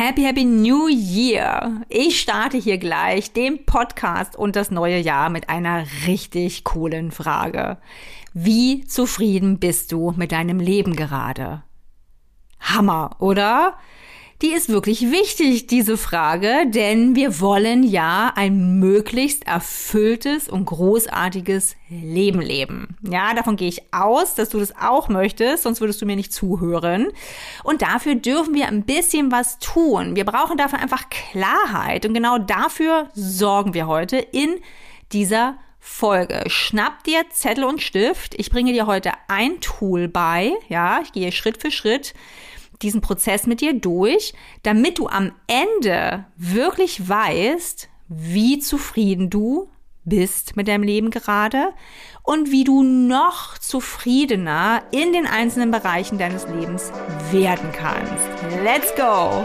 Happy, happy New Year! Ich starte hier gleich den Podcast und das neue Jahr mit einer richtig coolen Frage. Wie zufrieden bist du mit deinem Leben gerade? Hammer, oder? Die ist wirklich wichtig, diese Frage, denn wir wollen ja ein möglichst erfülltes und großartiges Leben leben. Ja, davon gehe ich aus, dass du das auch möchtest, sonst würdest du mir nicht zuhören. Und dafür dürfen wir ein bisschen was tun. Wir brauchen dafür einfach Klarheit und genau dafür sorgen wir heute in dieser Folge. Schnapp dir Zettel und Stift. Ich bringe dir heute ein Tool bei. Ja, ich gehe Schritt für Schritt diesen Prozess mit dir durch, damit du am Ende wirklich weißt, wie zufrieden du bist mit deinem Leben gerade und wie du noch zufriedener in den einzelnen Bereichen deines Lebens werden kannst. Let's go!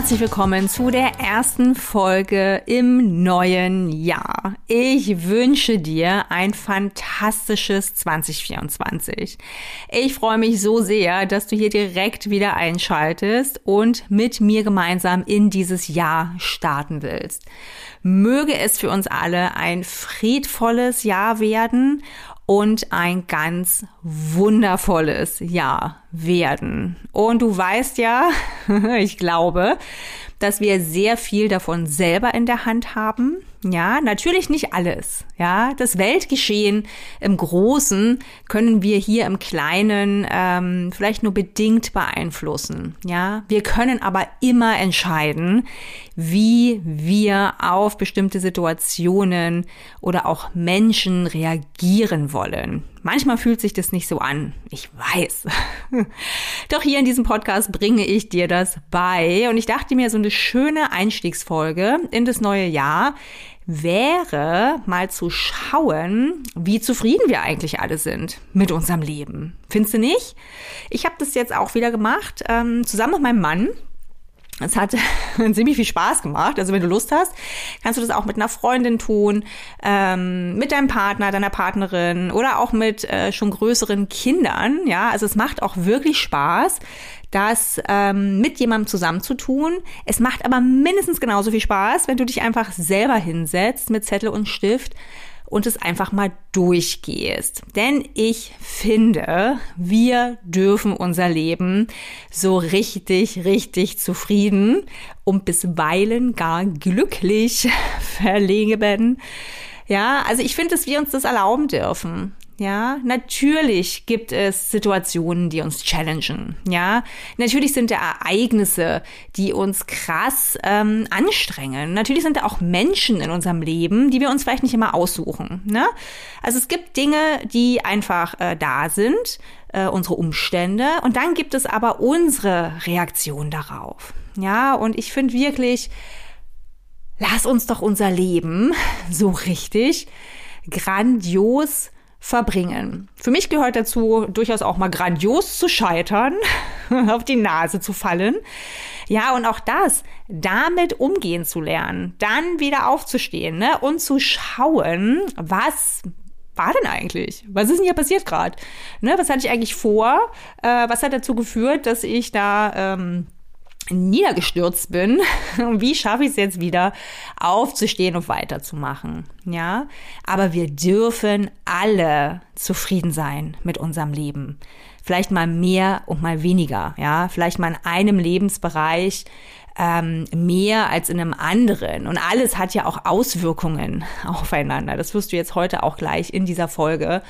Herzlich willkommen zu der ersten Folge im neuen Jahr. Ich wünsche dir ein fantastisches 2024. Ich freue mich so sehr, dass du hier direkt wieder einschaltest und mit mir gemeinsam in dieses Jahr starten willst. Möge es für uns alle ein friedvolles Jahr werden und ein ganz wundervolles Jahr werden. Und du weißt ja, ich glaube, dass wir sehr viel davon selber in der Hand haben. Ja, natürlich nicht alles. Ja, das Weltgeschehen im Großen können wir hier im Kleinen ähm, vielleicht nur bedingt beeinflussen. Ja, wir können aber immer entscheiden, wie wir auf bestimmte Situationen oder auch Menschen reagieren wollen. Manchmal fühlt sich das nicht so an. Ich weiß. Doch hier in diesem Podcast bringe ich dir das bei. Und ich dachte mir, so eine schöne Einstiegsfolge in das neue Jahr wäre mal zu schauen, wie zufrieden wir eigentlich alle sind mit unserem Leben. Findest du nicht? Ich habe das jetzt auch wieder gemacht, ähm, zusammen mit meinem Mann. Es hat ziemlich viel Spaß gemacht. Also wenn du Lust hast, kannst du das auch mit einer Freundin tun, ähm, mit deinem Partner, deiner Partnerin oder auch mit äh, schon größeren Kindern. Ja, also es macht auch wirklich Spaß, das ähm, mit jemandem zusammenzutun. Es macht aber mindestens genauso viel Spaß, wenn du dich einfach selber hinsetzt mit Zettel und Stift und es einfach mal durchgehst. Denn ich finde, wir dürfen unser Leben so richtig, richtig zufrieden und bisweilen gar glücklich verlegen. Ja, also ich finde, dass wir uns das erlauben dürfen. Ja, natürlich gibt es Situationen, die uns challengen. Ja, natürlich sind da Ereignisse, die uns krass ähm, anstrengen. Natürlich sind da auch Menschen in unserem Leben, die wir uns vielleicht nicht immer aussuchen. Ne? Also es gibt Dinge, die einfach äh, da sind, äh, unsere Umstände, und dann gibt es aber unsere Reaktion darauf. Ja, und ich finde wirklich, lass uns doch unser Leben so richtig grandios verbringen. Für mich gehört dazu durchaus auch mal grandios zu scheitern, auf die Nase zu fallen. Ja, und auch das, damit umgehen zu lernen, dann wieder aufzustehen ne? und zu schauen, was war denn eigentlich? Was ist denn hier passiert gerade? Ne, was hatte ich eigentlich vor? Äh, was hat dazu geführt, dass ich da ähm, niedergestürzt bin, wie schaffe ich es jetzt wieder aufzustehen und weiterzumachen? Ja, aber wir dürfen alle zufrieden sein mit unserem Leben. Vielleicht mal mehr und mal weniger, ja, vielleicht mal in einem Lebensbereich ähm, mehr als in einem anderen. Und alles hat ja auch Auswirkungen aufeinander. Das wirst du jetzt heute auch gleich in dieser Folge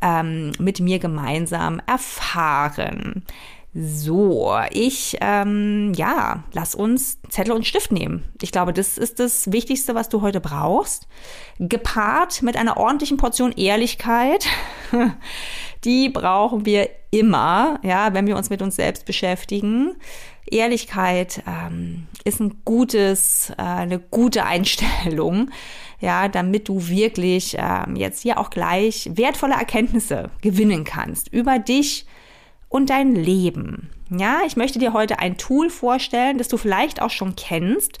ähm, mit mir gemeinsam erfahren. So, ich, ähm, ja, lass uns Zettel und Stift nehmen. Ich glaube, das ist das Wichtigste, was du heute brauchst. Gepaart mit einer ordentlichen Portion Ehrlichkeit. Die brauchen wir immer, ja, wenn wir uns mit uns selbst beschäftigen. Ehrlichkeit ähm, ist ein gutes, äh, eine gute Einstellung, ja, damit du wirklich ähm, jetzt hier auch gleich wertvolle Erkenntnisse gewinnen kannst über dich und dein Leben. Ja, ich möchte dir heute ein Tool vorstellen, das du vielleicht auch schon kennst.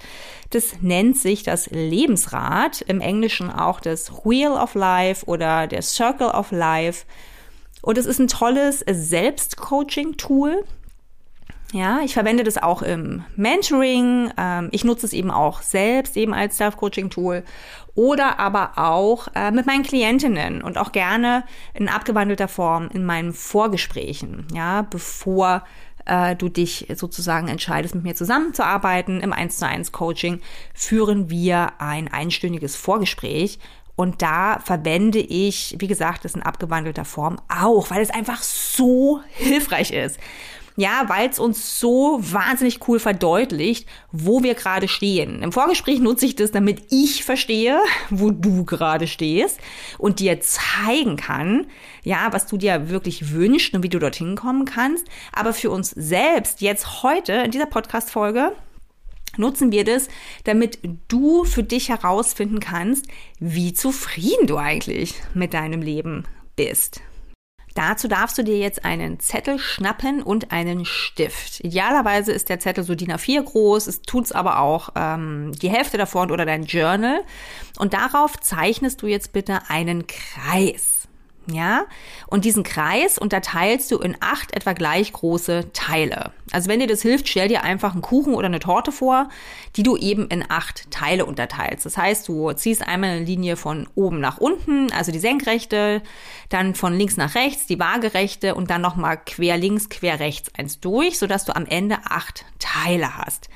Das nennt sich das Lebensrad, im Englischen auch das Wheel of Life oder der Circle of Life. Und es ist ein tolles Selbstcoaching-Tool. Ja, ich verwende das auch im Mentoring. Ähm, ich nutze es eben auch selbst eben als Self-Coaching-Tool oder aber auch äh, mit meinen Klientinnen und auch gerne in abgewandelter Form in meinen Vorgesprächen. Ja, bevor äh, du dich sozusagen entscheidest, mit mir zusammenzuarbeiten im 1 zu 1 Coaching, führen wir ein einstündiges Vorgespräch. Und da verwende ich, wie gesagt, das in abgewandelter Form auch, weil es einfach so hilfreich ist. Ja, weil es uns so wahnsinnig cool verdeutlicht, wo wir gerade stehen. Im Vorgespräch nutze ich das, damit ich verstehe, wo du gerade stehst und dir zeigen kann, ja, was du dir wirklich wünschst und wie du dorthin kommen kannst. Aber für uns selbst jetzt heute in dieser Podcast-Folge nutzen wir das, damit du für dich herausfinden kannst, wie zufrieden du eigentlich mit deinem Leben bist. Dazu darfst du dir jetzt einen Zettel schnappen und einen Stift. Idealerweise ist der Zettel so DIN A4 groß, es tut's aber auch ähm, die Hälfte davon oder dein Journal. Und darauf zeichnest du jetzt bitte einen Kreis. Ja, und diesen Kreis unterteilst du in acht etwa gleich große Teile. Also wenn dir das hilft, stell dir einfach einen Kuchen oder eine Torte vor, die du eben in acht Teile unterteilst. Das heißt, du ziehst einmal eine Linie von oben nach unten, also die senkrechte, dann von links nach rechts, die waagerechte und dann nochmal quer links, quer rechts eins durch, sodass du am Ende acht Teile hast.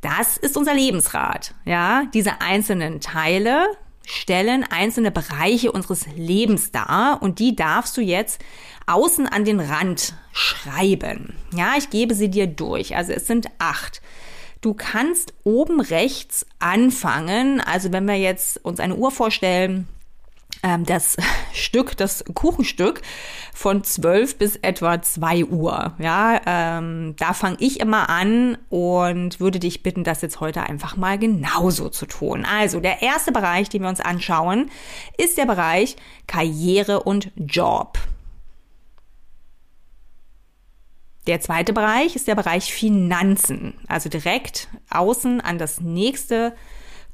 Das ist unser Lebensrat. Ja, diese einzelnen Teile stellen einzelne Bereiche unseres Lebens dar und die darfst du jetzt außen an den Rand schreiben. Ja, ich gebe sie dir durch. Also es sind acht. Du kannst oben rechts anfangen. Also wenn wir jetzt uns eine Uhr vorstellen, das Stück, das Kuchenstück von 12 bis etwa 2 Uhr. Ja, ähm, da fange ich immer an und würde dich bitten, das jetzt heute einfach mal genauso zu tun. Also der erste Bereich, den wir uns anschauen, ist der Bereich Karriere und Job. Der zweite Bereich ist der Bereich Finanzen, also direkt außen an das nächste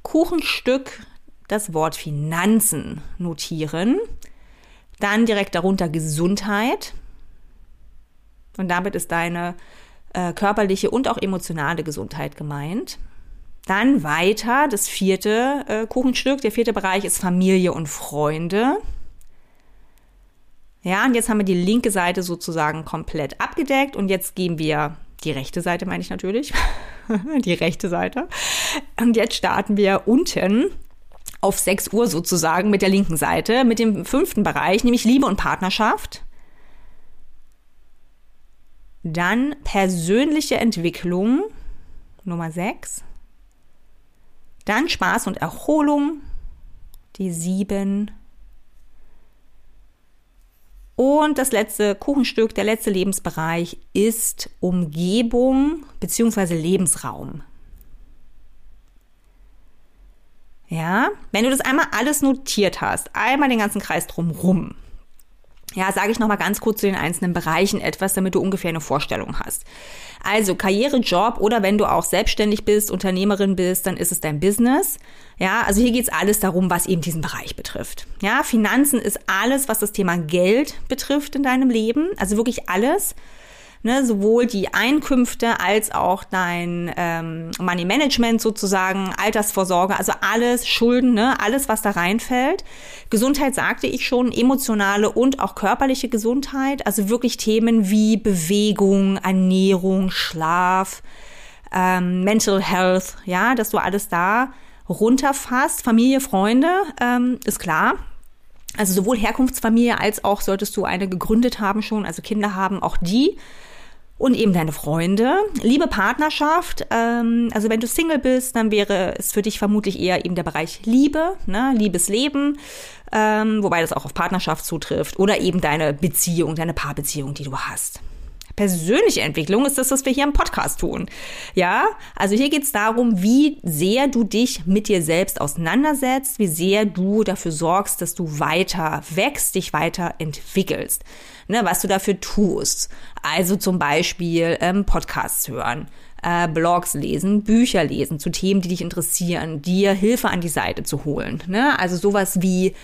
Kuchenstück das Wort Finanzen notieren. Dann direkt darunter Gesundheit. Und damit ist deine äh, körperliche und auch emotionale Gesundheit gemeint. Dann weiter, das vierte äh, Kuchenstück, der vierte Bereich ist Familie und Freunde. Ja, und jetzt haben wir die linke Seite sozusagen komplett abgedeckt und jetzt gehen wir die rechte Seite, meine ich natürlich, die rechte Seite. Und jetzt starten wir unten auf 6 Uhr sozusagen mit der linken Seite, mit dem fünften Bereich, nämlich Liebe und Partnerschaft. Dann persönliche Entwicklung, Nummer 6. Dann Spaß und Erholung, die 7. Und das letzte Kuchenstück, der letzte Lebensbereich ist Umgebung bzw. Lebensraum. Ja, wenn du das einmal alles notiert hast, einmal den ganzen Kreis drumrum, ja, sage ich noch mal ganz kurz zu den einzelnen Bereichen etwas, damit du ungefähr eine Vorstellung hast. Also Karriere, Job oder wenn du auch selbstständig bist, Unternehmerin bist, dann ist es dein Business. Ja, also hier geht's alles darum, was eben diesen Bereich betrifft. Ja, Finanzen ist alles, was das Thema Geld betrifft in deinem Leben, also wirklich alles ne, sowohl die Einkünfte als auch dein ähm, Money Management sozusagen, Altersvorsorge, also alles, Schulden, ne, alles, was da reinfällt. Gesundheit sagte ich schon, emotionale und auch körperliche Gesundheit, also wirklich Themen wie Bewegung, Ernährung, Schlaf, ähm, Mental Health, ja, dass du alles da runterfasst. Familie, Freunde, ähm, ist klar. Also sowohl Herkunftsfamilie als auch solltest du eine gegründet haben schon, also Kinder haben, auch die und eben deine Freunde. Liebe Partnerschaft, ähm, also wenn du Single bist, dann wäre es für dich vermutlich eher eben der Bereich Liebe, ne? Liebesleben, ähm, wobei das auch auf Partnerschaft zutrifft oder eben deine Beziehung, deine Paarbeziehung, die du hast. Persönliche Entwicklung ist das, was wir hier im Podcast tun. Ja, also hier geht es darum, wie sehr du dich mit dir selbst auseinandersetzt, wie sehr du dafür sorgst, dass du weiter wächst, dich weiter entwickelst. Ne, was du dafür tust. Also zum Beispiel ähm, Podcasts hören äh, Blogs lesen, Bücher lesen zu Themen, die dich interessieren, dir Hilfe an die Seite zu holen. Ne? Also sowas wie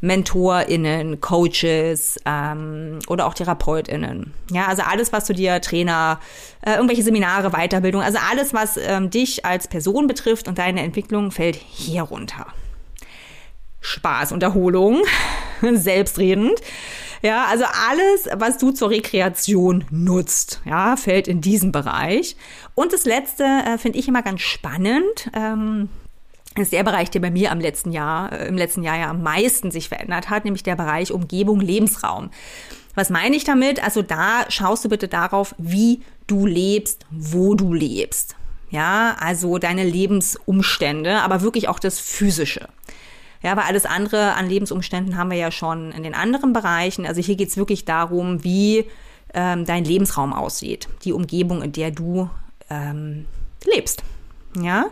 MentorInnen, Coaches ähm, oder auch TherapeutInnen. Ja, also alles, was du dir Trainer, äh, irgendwelche Seminare, Weiterbildung, also alles, was ähm, dich als Person betrifft und deine Entwicklung, fällt hier runter. Spaß und Erholung, selbstredend. Ja, also alles, was du zur Rekreation nutzt, ja, fällt in diesen Bereich. Und das letzte äh, finde ich immer ganz spannend. Ähm, ist der Bereich, der bei mir am letzten Jahr, äh, im letzten Jahr ja am meisten sich verändert hat, nämlich der Bereich Umgebung, Lebensraum. Was meine ich damit? Also da schaust du bitte darauf, wie du lebst, wo du lebst. Ja, also deine Lebensumstände, aber wirklich auch das Physische. Ja, weil alles andere an Lebensumständen haben wir ja schon in den anderen Bereichen. Also hier geht es wirklich darum, wie ähm, dein Lebensraum aussieht, die Umgebung, in der du ähm, lebst. Ja,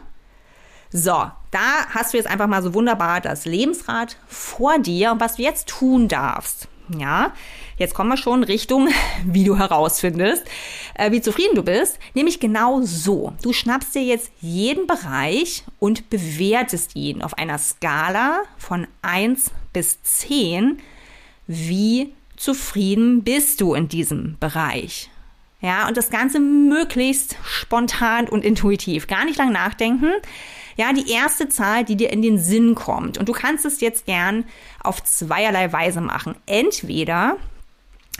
so, da hast du jetzt einfach mal so wunderbar das Lebensrad vor dir und was du jetzt tun darfst. Ja, jetzt kommen wir schon Richtung, wie du herausfindest, äh, wie zufrieden du bist. Nämlich genau so. Du schnappst dir jetzt jeden Bereich und bewertest ihn auf einer Skala von 1 bis 10. Wie zufrieden bist du in diesem Bereich? Ja, und das Ganze möglichst spontan und intuitiv. Gar nicht lang nachdenken. Ja, die erste Zahl, die dir in den Sinn kommt. Und du kannst es jetzt gern auf zweierlei Weise machen. Entweder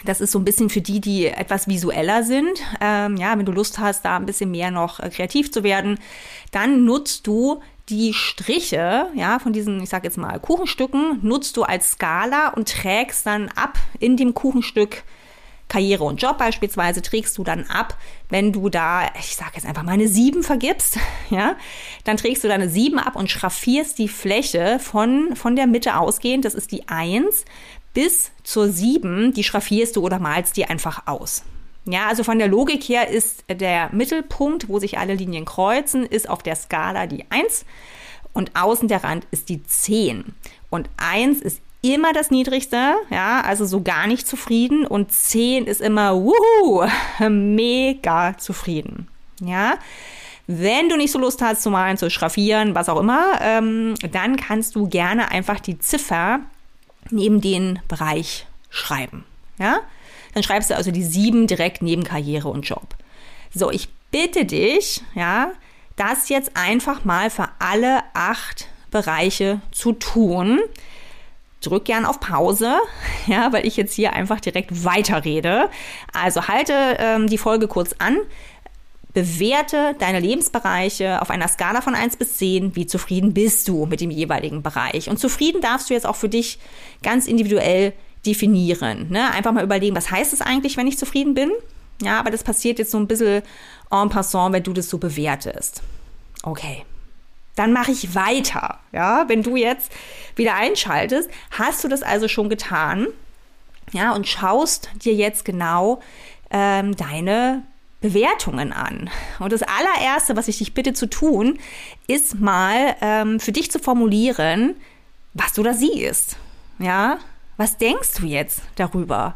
das ist so ein bisschen für die, die etwas visueller sind. Ähm, ja, wenn du Lust hast, da ein bisschen mehr noch äh, kreativ zu werden, dann nutzt du die Striche, ja, von diesen, ich sag jetzt mal, Kuchenstücken, nutzt du als Skala und trägst dann ab in dem Kuchenstück Karriere und Job beispielsweise trägst du dann ab, wenn du da, ich sage jetzt einfach mal eine 7 vergibst, ja, dann trägst du da eine 7 ab und schraffierst die Fläche von, von der Mitte ausgehend, das ist die 1, bis zur 7, die schraffierst du oder malst die einfach aus. Ja, also von der Logik her ist der Mittelpunkt, wo sich alle Linien kreuzen, ist auf der Skala die 1 und außen der Rand ist die 10. Und 1 ist immer das Niedrigste, ja, also so gar nicht zufrieden und 10 ist immer, wuhu, mega zufrieden, ja. Wenn du nicht so Lust hast zu malen, zu schraffieren, was auch immer, ähm, dann kannst du gerne einfach die Ziffer neben den Bereich schreiben, ja. Dann schreibst du also die 7 direkt neben Karriere und Job. So, ich bitte dich, ja, das jetzt einfach mal für alle acht Bereiche zu tun drück gern auf Pause, ja, weil ich jetzt hier einfach direkt weiterrede. Also halte ähm, die Folge kurz an, bewerte deine Lebensbereiche auf einer Skala von 1 bis 10, wie zufrieden bist du mit dem jeweiligen Bereich. Und zufrieden darfst du jetzt auch für dich ganz individuell definieren. Ne? Einfach mal überlegen, was heißt es eigentlich, wenn ich zufrieden bin? Ja, aber das passiert jetzt so ein bisschen en passant, wenn du das so bewertest. Okay dann mache ich weiter. Ja, wenn du jetzt wieder einschaltest, hast du das also schon getan. Ja, und schaust dir jetzt genau ähm, deine Bewertungen an. Und das allererste, was ich dich bitte zu tun, ist mal ähm, für dich zu formulieren, was du da siehst. Ja, was denkst du jetzt darüber?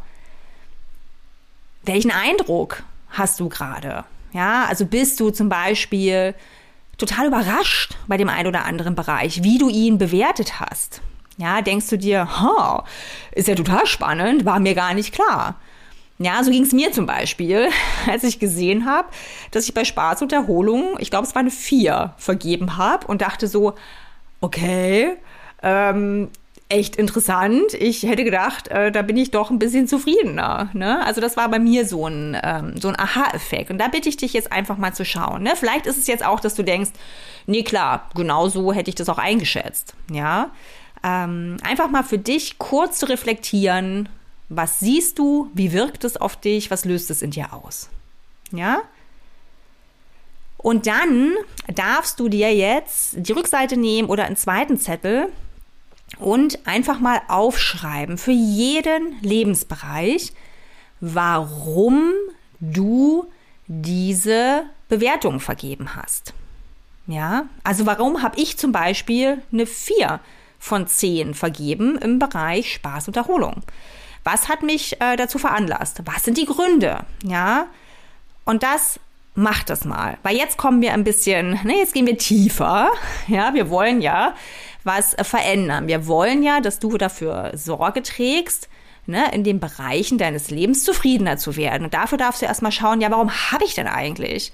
Welchen Eindruck hast du gerade? Ja, also bist du zum Beispiel total überrascht bei dem einen oder anderen Bereich, wie du ihn bewertet hast. Ja, denkst du dir, ha, ist ja total spannend, war mir gar nicht klar. Ja, so ging es mir zum Beispiel, als ich gesehen habe, dass ich bei Spaß und Erholung, ich glaube, es war eine 4 vergeben habe und dachte so, okay, ähm, echt interessant. Ich hätte gedacht, äh, da bin ich doch ein bisschen zufriedener. Ne? Also das war bei mir so ein, ähm, so ein Aha-Effekt. Und da bitte ich dich jetzt einfach mal zu schauen. Ne? Vielleicht ist es jetzt auch, dass du denkst, nee klar, genau so hätte ich das auch eingeschätzt. Ja, ähm, einfach mal für dich kurz zu reflektieren. Was siehst du? Wie wirkt es auf dich? Was löst es in dir aus? Ja? Und dann darfst du dir jetzt die Rückseite nehmen oder einen zweiten Zettel und einfach mal aufschreiben für jeden Lebensbereich, warum du diese Bewertung vergeben hast. Ja, also warum habe ich zum Beispiel eine 4 von 10 vergeben im Bereich Spaß und Erholung? Was hat mich äh, dazu veranlasst? Was sind die Gründe? Ja, und das macht das mal. Weil jetzt kommen wir ein bisschen, ne, jetzt gehen wir tiefer. Ja, wir wollen ja was verändern. Wir wollen ja, dass du dafür Sorge trägst, ne, in den Bereichen deines Lebens zufriedener zu werden. Und dafür darfst du erstmal schauen, ja, warum habe ich denn eigentlich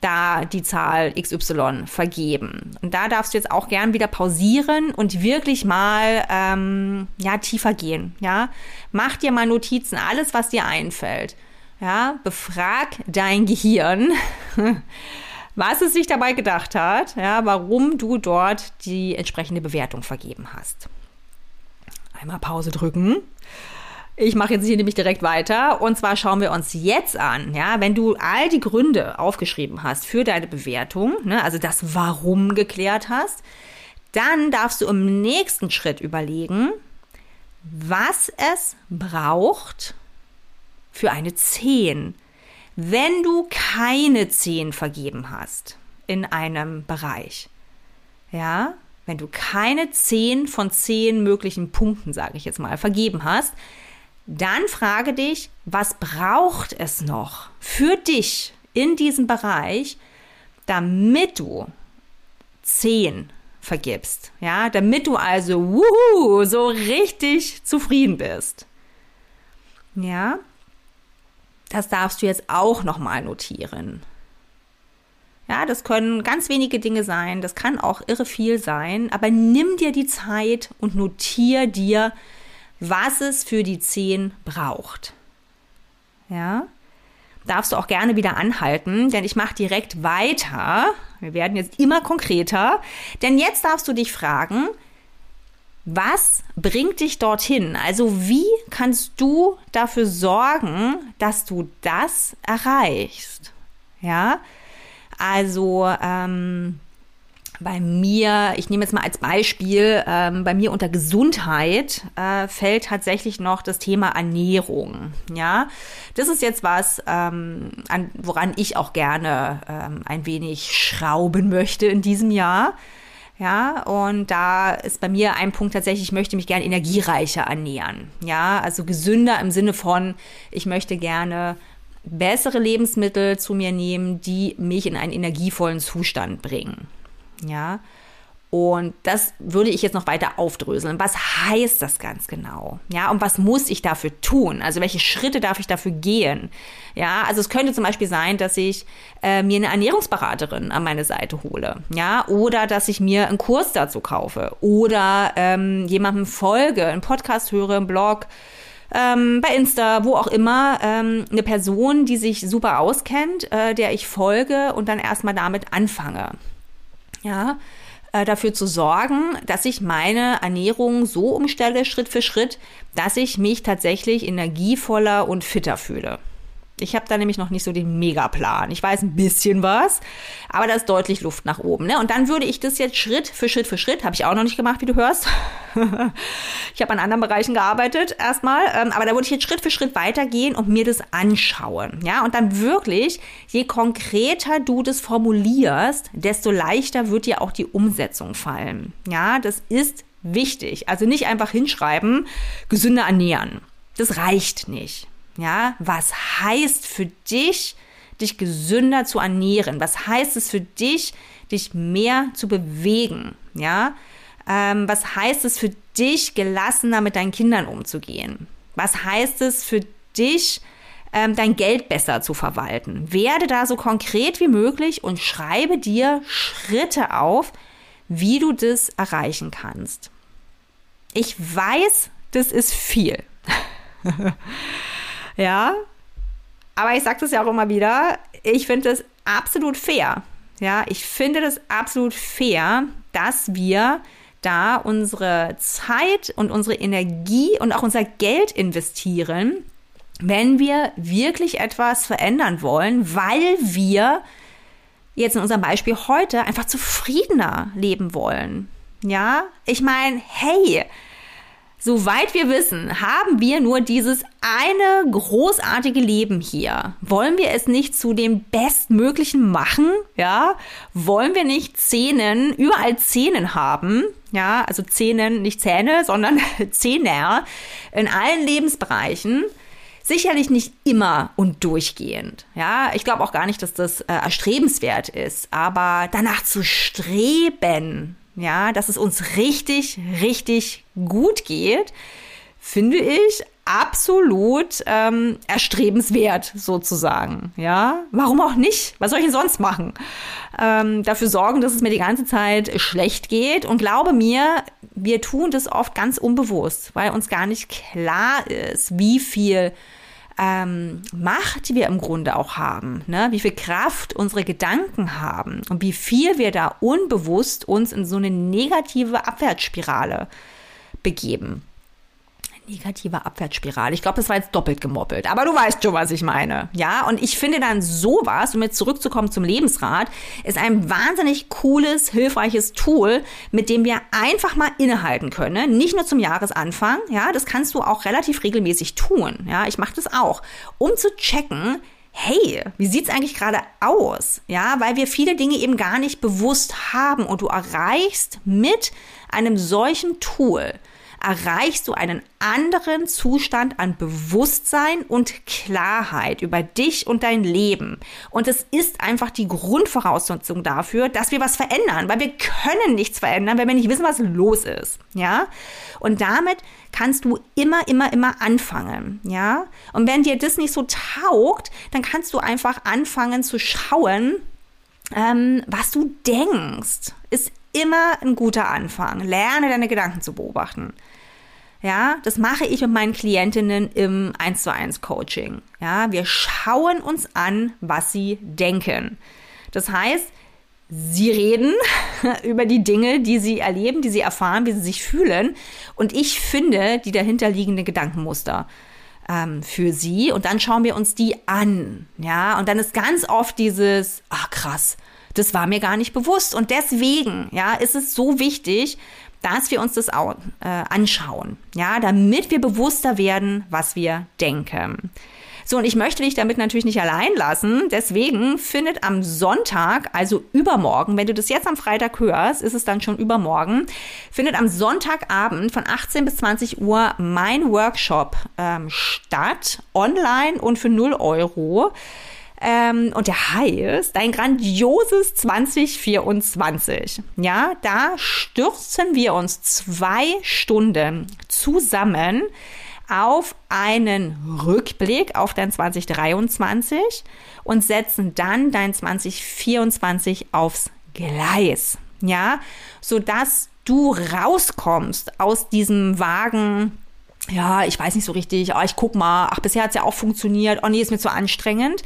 da die Zahl XY vergeben. Und da darfst du jetzt auch gern wieder pausieren und wirklich mal ähm, ja tiefer gehen. Ja, mach dir mal Notizen, alles was dir einfällt. Ja, befrag dein Gehirn, was es sich dabei gedacht hat. Ja, warum du dort die entsprechende Bewertung vergeben hast. Einmal Pause drücken. Ich mache jetzt hier nämlich direkt weiter. Und zwar schauen wir uns jetzt an, ja, wenn du all die Gründe aufgeschrieben hast für deine Bewertung, ne, also das Warum geklärt hast, dann darfst du im nächsten Schritt überlegen, was es braucht für eine 10, wenn du keine 10 vergeben hast in einem Bereich. Ja, wenn du keine 10 von 10 möglichen Punkten, sage ich jetzt mal, vergeben hast, dann frage dich, was braucht es noch für dich in diesem Bereich, damit du 10 vergibst. Ja, damit du also wuhu, so richtig zufrieden bist. Ja, das darfst du jetzt auch nochmal notieren. Ja, das können ganz wenige Dinge sein, das kann auch irre viel sein, aber nimm dir die Zeit und notier dir, was es für die 10 braucht. Ja, darfst du auch gerne wieder anhalten, denn ich mache direkt weiter. Wir werden jetzt immer konkreter, denn jetzt darfst du dich fragen, was bringt dich dorthin? Also wie kannst du dafür sorgen, dass du das erreichst? Ja, also ähm, bei mir, ich nehme jetzt mal als Beispiel, ähm, bei mir unter Gesundheit äh, fällt tatsächlich noch das Thema Ernährung. Ja, das ist jetzt was, ähm, an, woran ich auch gerne ähm, ein wenig schrauben möchte in diesem Jahr. Ja, und da ist bei mir ein Punkt tatsächlich, ich möchte mich gerne energiereicher ernähren. Ja, also gesünder im Sinne von, ich möchte gerne bessere Lebensmittel zu mir nehmen, die mich in einen energievollen Zustand bringen. Ja. Und das würde ich jetzt noch weiter aufdröseln. Was heißt das ganz genau? Ja, und was muss ich dafür tun? Also welche Schritte darf ich dafür gehen? Ja, also es könnte zum Beispiel sein, dass ich äh, mir eine Ernährungsberaterin an meine Seite hole. Ja, oder dass ich mir einen Kurs dazu kaufe. Oder ähm, jemandem folge, einen Podcast höre, einen Blog, ähm, bei Insta, wo auch immer, ähm, eine Person, die sich super auskennt, äh, der ich folge und dann erstmal damit anfange ja, äh, dafür zu sorgen, dass ich meine Ernährung so umstelle, Schritt für Schritt, dass ich mich tatsächlich energievoller und fitter fühle. Ich habe da nämlich noch nicht so den Megaplan. Ich weiß ein bisschen was, aber da ist deutlich Luft nach oben. Ne? Und dann würde ich das jetzt Schritt für Schritt für Schritt, habe ich auch noch nicht gemacht, wie du hörst. ich habe an anderen Bereichen gearbeitet erstmal, ähm, aber da würde ich jetzt Schritt für Schritt weitergehen und mir das anschauen. Ja, und dann wirklich, je konkreter du das formulierst, desto leichter wird dir auch die Umsetzung fallen. Ja, das ist wichtig. Also nicht einfach hinschreiben, gesünder ernähren. Das reicht nicht. Ja, was heißt für dich, dich gesünder zu ernähren? Was heißt es für dich, dich mehr zu bewegen? Ja, ähm, was heißt es für dich, gelassener mit deinen Kindern umzugehen? Was heißt es für dich, ähm, dein Geld besser zu verwalten? Werde da so konkret wie möglich und schreibe dir Schritte auf, wie du das erreichen kannst. Ich weiß, das ist viel. Ja, aber ich sage das ja auch immer wieder, ich finde es absolut fair. Ja, ich finde das absolut fair, dass wir da unsere Zeit und unsere Energie und auch unser Geld investieren, wenn wir wirklich etwas verändern wollen, weil wir jetzt in unserem Beispiel heute einfach zufriedener leben wollen. Ja, ich meine, hey, Soweit wir wissen, haben wir nur dieses eine großartige Leben hier. Wollen wir es nicht zu dem Bestmöglichen machen? Ja? Wollen wir nicht Zähnen, überall Zähnen haben? Ja, also Zähnen, nicht Zähne, sondern Zähne in allen Lebensbereichen. Sicherlich nicht immer und durchgehend. Ja, ich glaube auch gar nicht, dass das äh, erstrebenswert ist, aber danach zu streben, ja, dass es uns richtig, richtig gut geht, finde ich absolut ähm, erstrebenswert sozusagen. Ja, warum auch nicht? Was soll ich denn sonst machen? Ähm, dafür sorgen, dass es mir die ganze Zeit schlecht geht und glaube mir, wir tun das oft ganz unbewusst, weil uns gar nicht klar ist, wie viel ähm, Macht wir im Grunde auch haben, ne? wie viel Kraft unsere Gedanken haben und wie viel wir da unbewusst uns in so eine negative Abwärtsspirale begeben negative Abwärtsspirale. Ich glaube, das war jetzt doppelt gemoppelt. Aber du weißt schon, was ich meine. Ja, und ich finde dann sowas, um jetzt zurückzukommen zum Lebensrat, ist ein wahnsinnig cooles, hilfreiches Tool, mit dem wir einfach mal innehalten können. Nicht nur zum Jahresanfang. Ja, das kannst du auch relativ regelmäßig tun. Ja, ich mache das auch, um zu checken, hey, wie sieht's eigentlich gerade aus? Ja, weil wir viele Dinge eben gar nicht bewusst haben und du erreichst mit einem solchen Tool erreichst du einen anderen Zustand an Bewusstsein und Klarheit über dich und dein Leben. Und es ist einfach die Grundvoraussetzung dafür, dass wir was verändern, weil wir können nichts verändern, wenn wir nicht wissen, was los ist. Ja? Und damit kannst du immer, immer, immer anfangen. Ja? Und wenn dir das nicht so taugt, dann kannst du einfach anfangen zu schauen, ähm, was du denkst. Ist immer ein guter Anfang. Lerne deine Gedanken zu beobachten. Ja, das mache ich mit meinen Klientinnen im 1 zu 1 Coaching. Ja, wir schauen uns an, was sie denken. Das heißt, sie reden über die Dinge, die sie erleben, die sie erfahren, wie sie sich fühlen. Und ich finde die dahinterliegende Gedankenmuster ähm, für sie. Und dann schauen wir uns die an. Ja, und dann ist ganz oft dieses, ach krass, das war mir gar nicht bewusst. Und deswegen, ja, ist es so wichtig, dass wir uns das auch, äh, anschauen, ja, damit wir bewusster werden, was wir denken. So, und ich möchte dich damit natürlich nicht allein lassen. Deswegen findet am Sonntag, also übermorgen, wenn du das jetzt am Freitag hörst, ist es dann schon übermorgen, findet am Sonntagabend von 18 bis 20 Uhr mein Workshop ähm, statt, online und für 0 Euro. Ähm, und der heißt Dein grandioses 2024. Ja, da stürzen wir uns zwei Stunden zusammen auf einen Rückblick auf dein 2023 und setzen dann dein 2024 aufs Gleis. Ja, sodass du rauskommst aus diesem Wagen ja, ich weiß nicht so richtig, oh, ich guck mal, ach, bisher hat's ja auch funktioniert, oh nee, ist mir zu anstrengend,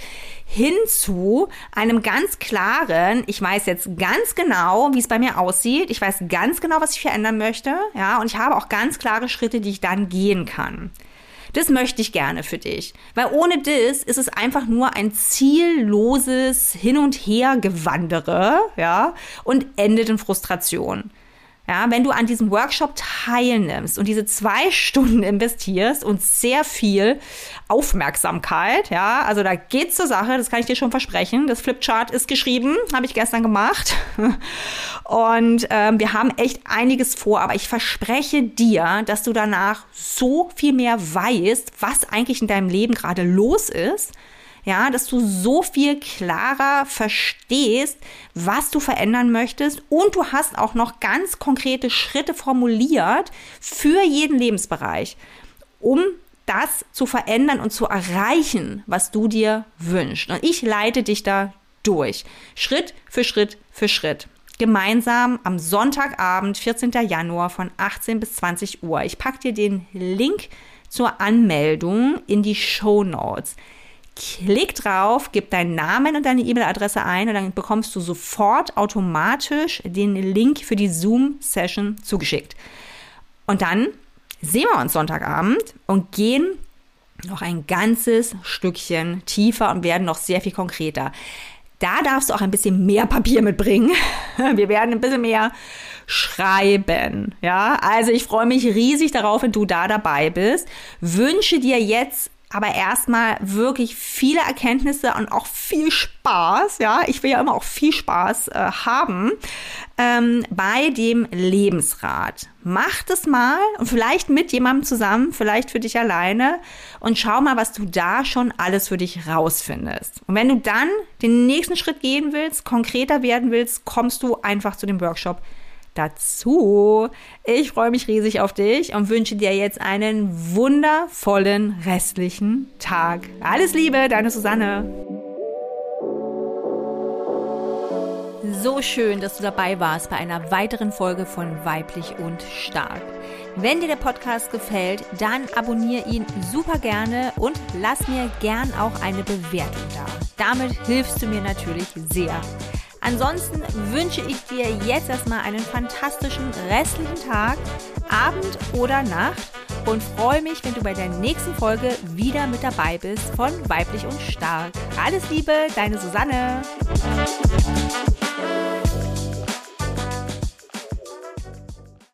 hin zu einem ganz klaren, ich weiß jetzt ganz genau, wie es bei mir aussieht, ich weiß ganz genau, was ich verändern möchte, ja, und ich habe auch ganz klare Schritte, die ich dann gehen kann. Das möchte ich gerne für dich, weil ohne das ist es einfach nur ein zielloses Hin und Her gewandere, ja, und endet in Frustration. Ja, wenn du an diesem Workshop teilnimmst und diese zwei Stunden investierst und sehr viel Aufmerksamkeit, ja, also da geht's zur Sache, das kann ich dir schon versprechen. Das Flipchart ist geschrieben, habe ich gestern gemacht. Und ähm, wir haben echt einiges vor, aber ich verspreche dir, dass du danach so viel mehr weißt, was eigentlich in deinem Leben gerade los ist ja, dass du so viel klarer verstehst, was du verändern möchtest und du hast auch noch ganz konkrete Schritte formuliert für jeden Lebensbereich, um das zu verändern und zu erreichen, was du dir wünschst. Und ich leite dich da durch, Schritt für Schritt für Schritt. Gemeinsam am Sonntagabend, 14. Januar von 18 bis 20 Uhr. Ich packe dir den Link zur Anmeldung in die Show Notes. Klick drauf, gib deinen Namen und deine E-Mail-Adresse ein und dann bekommst du sofort automatisch den Link für die Zoom-Session zugeschickt. Und dann sehen wir uns Sonntagabend und gehen noch ein ganzes Stückchen tiefer und werden noch sehr viel konkreter. Da darfst du auch ein bisschen mehr Papier mitbringen. Wir werden ein bisschen mehr schreiben. Ja, also ich freue mich riesig darauf, wenn du da dabei bist. Wünsche dir jetzt aber erstmal wirklich viele Erkenntnisse und auch viel Spaß. Ja, ich will ja immer auch viel Spaß äh, haben ähm, bei dem Lebensrat. Mach das mal und vielleicht mit jemandem zusammen, vielleicht für dich alleine und schau mal, was du da schon alles für dich rausfindest. Und wenn du dann den nächsten Schritt gehen willst, konkreter werden willst, kommst du einfach zu dem Workshop dazu. Ich freue mich riesig auf dich und wünsche dir jetzt einen wundervollen restlichen Tag. Alles Liebe, deine Susanne. So schön, dass du dabei warst bei einer weiteren Folge von Weiblich und Stark. Wenn dir der Podcast gefällt, dann abonniere ihn super gerne und lass mir gern auch eine Bewertung da. Damit hilfst du mir natürlich sehr. Ansonsten wünsche ich dir jetzt erstmal einen fantastischen restlichen Tag, Abend oder Nacht und freue mich, wenn du bei der nächsten Folge wieder mit dabei bist von Weiblich und Stark. Alles Liebe, deine Susanne.